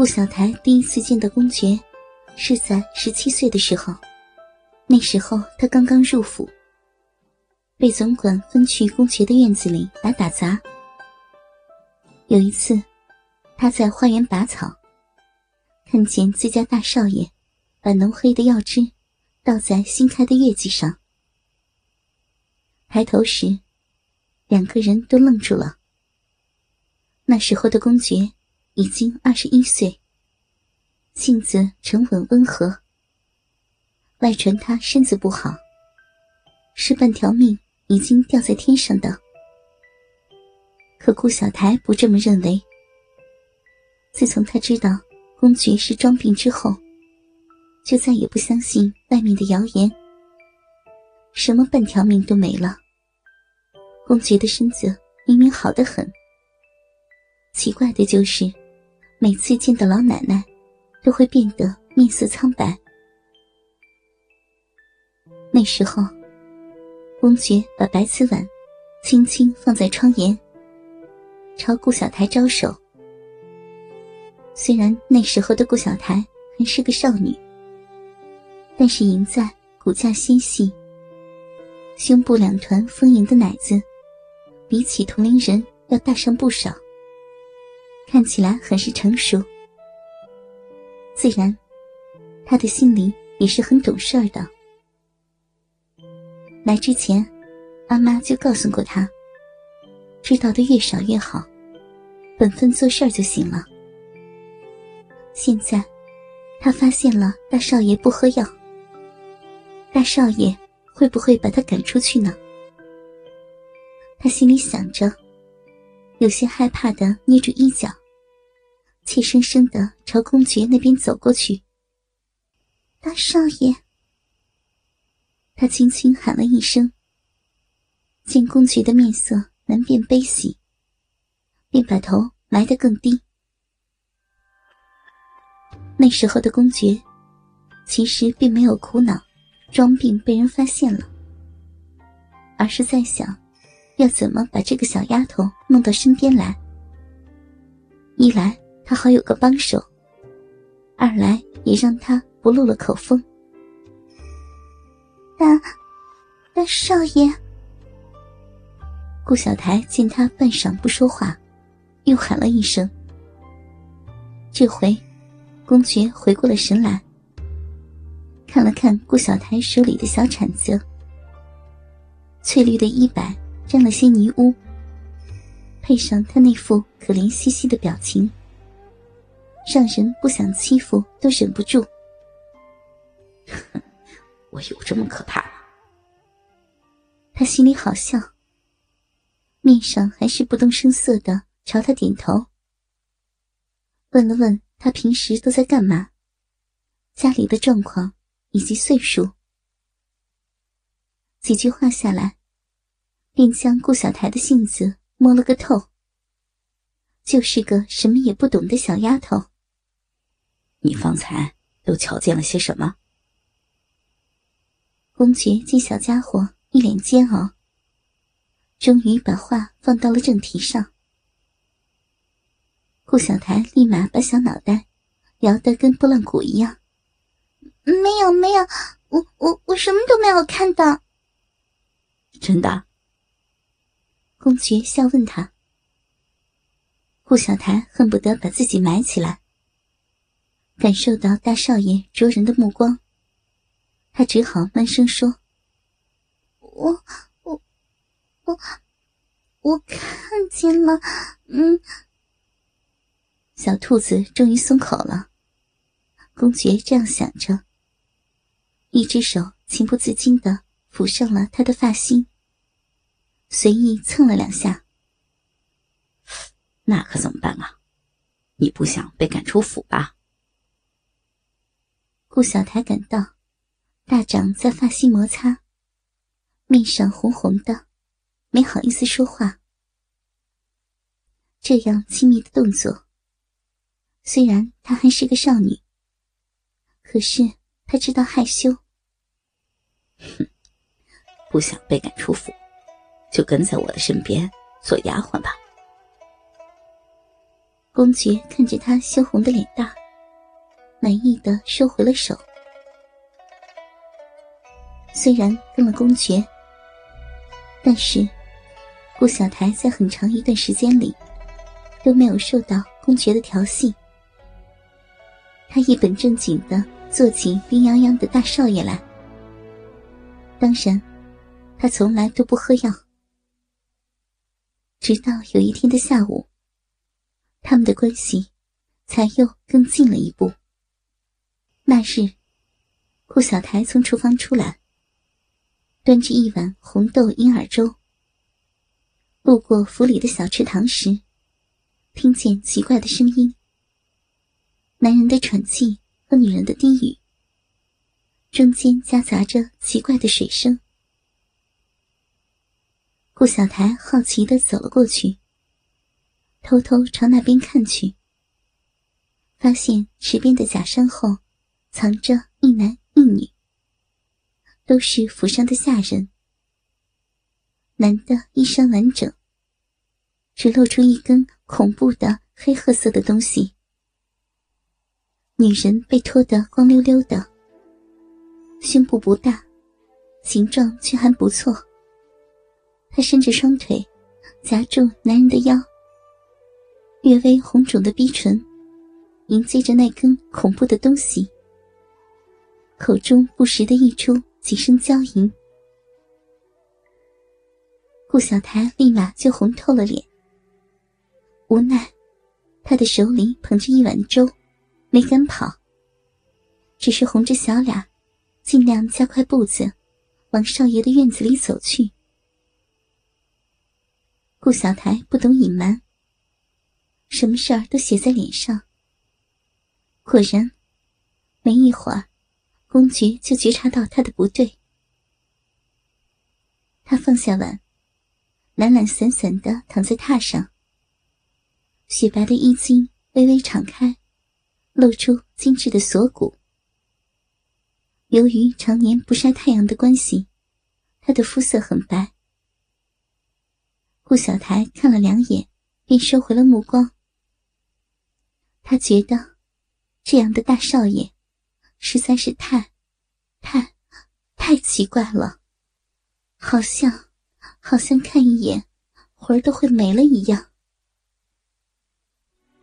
顾小台第一次见到公爵，是在十七岁的时候。那时候他刚刚入府，被总管分去公爵的院子里来打杂。有一次，他在花园拔草，看见自家大少爷把浓黑的药汁倒在新开的月季上。抬头时，两个人都愣住了。那时候的公爵已经二十一岁，性子沉稳温和。外传他身子不好，是半条命已经掉在天上的。可顾小台不这么认为。自从他知道公爵是装病之后，就再也不相信外面的谣言。什么半条命都没了。公爵的身子明明好得很，奇怪的就是，每次见到老奶奶，都会变得面色苍白。那时候，公爵把白瓷碗轻轻放在窗沿，朝顾小台招手。虽然那时候的顾小台还是个少女，但是赢在骨架纤细，胸部两团丰盈的奶子，比起同龄人要大上不少，看起来很是成熟。自然，他的心里也是很懂事儿的。来之前，阿妈就告诉过他，知道的越少越好，本分做事儿就行了。现在，他发现了大少爷不喝药，大少爷会不会把他赶出去呢？他心里想着，有些害怕的捏住衣角，怯生生的朝公爵那边走过去。大少爷。他轻轻喊了一声，见公爵的面色难辨悲喜，便把头埋得更低。那时候的公爵，其实并没有苦恼装病被人发现了，而是在想，要怎么把这个小丫头弄到身边来。一来他好有个帮手，二来也让他不露了口风。大，大少爷。顾小台见他半晌不说话，又喊了一声。这回，公爵回过了神来，看了看顾小台手里的小铲子，翠绿的衣摆沾了些泥污，配上他那副可怜兮兮的表情，让人不想欺负都忍不住。我有这么可怕吗？他心里好笑，面上还是不动声色的朝他点头。问了问他平时都在干嘛，家里的状况以及岁数，几句话下来，便将顾小台的性子摸了个透。就是个什么也不懂的小丫头。你方才都瞧见了些什么？公爵见小家伙一脸煎熬，终于把话放到了正题上。顾小台立马把小脑袋摇得跟拨浪鼓一样：“没有，没有，我我我什么都没有看到。”真的？公爵笑问他。顾小台恨不得把自己埋起来，感受到大少爷灼人的目光。他只好闷声说：“我我我我看见了。”嗯，小兔子终于松口了。公爵这样想着，一只手情不自禁的抚上了他的发心，随意蹭了两下。那可怎么办啊？你不想被赶出府吧？顾小台感到。大掌在发心摩擦，面上红红的，没好意思说话。这样亲密的动作，虽然她还是个少女，可是她知道害羞。哼，不想被赶出府，就跟在我的身边做丫鬟吧。公爵看着他羞红的脸蛋，满意的收回了手。虽然跟了公爵，但是顾小台在很长一段时间里都没有受到公爵的调戏。他一本正经的做起病殃殃的大少爷来。当然，他从来都不喝药。直到有一天的下午，他们的关系才又更近了一步。那日，顾小台从厨房出来，端着一碗红豆银耳粥。路过府里的小池塘时，听见奇怪的声音。男人的喘气和女人的低语，中间夹杂着奇怪的水声。顾小台好奇的走了过去，偷偷朝那边看去，发现池边的假山后藏着一男一女，都是府上的下人。男的衣衫完整，只露出一根恐怖的黑褐色的东西。女人被脱得光溜溜的，胸部不大，形状却还不错。她伸着双腿，夹住男人的腰，略微红肿的逼唇迎接着那根恐怖的东西，口中不时的溢出几声娇吟。顾小台立马就红透了脸，无奈，他的手里捧着一碗粥。没敢跑，只是红着小脸，尽量加快步子，往少爷的院子里走去。顾小台不懂隐瞒，什么事儿都写在脸上。果然，没一会儿，公爵就觉察到他的不对。他放下碗，懒懒散散的躺在榻上，雪白的衣襟微微敞开。露出精致的锁骨。由于常年不晒太阳的关系，他的肤色很白。顾小台看了两眼，便收回了目光。他觉得，这样的大少爷，实在是太、太、太奇怪了，好像，好像看一眼，魂儿都会没了一样。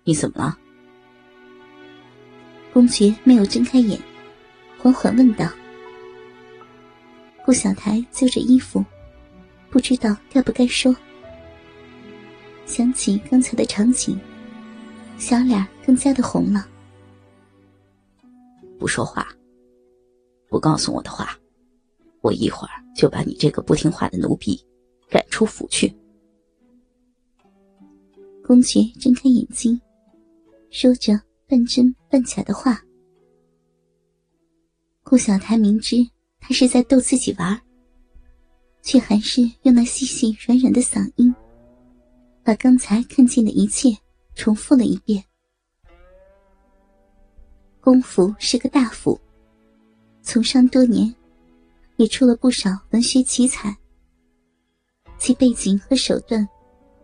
你怎么了？公爵没有睁开眼，缓缓问道：“顾小台揪着衣服，不知道该不该说。想起刚才的场景，小脸更加的红了。不说话，不告诉我的话，我一会儿就把你这个不听话的奴婢赶出府去。”公爵睁开眼睛，说着。半真半假的话，顾小台明知他是在逗自己玩，却还是用那细细软软的嗓音，把刚才看见的一切重复了一遍。公府是个大府，从商多年，也出了不少文学奇才，其背景和手段，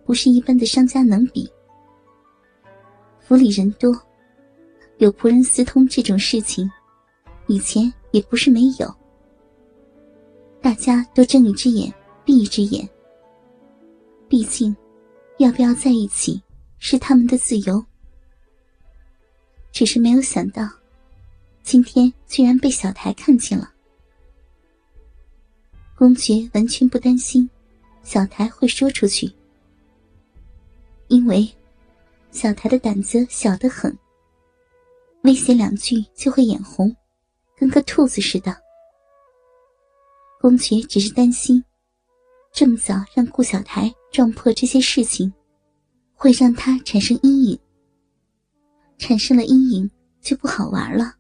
不是一般的商家能比。府里人多。有仆人私通这种事情，以前也不是没有。大家都睁一只眼闭一只眼。毕竟，要不要在一起是他们的自由。只是没有想到，今天居然被小台看见了。公爵完全不担心小台会说出去，因为小台的胆子小得很。威胁两句就会眼红，跟个兔子似的。公爵只是担心，这么早让顾小台撞破这些事情，会让他产生阴影。产生了阴影就不好玩了。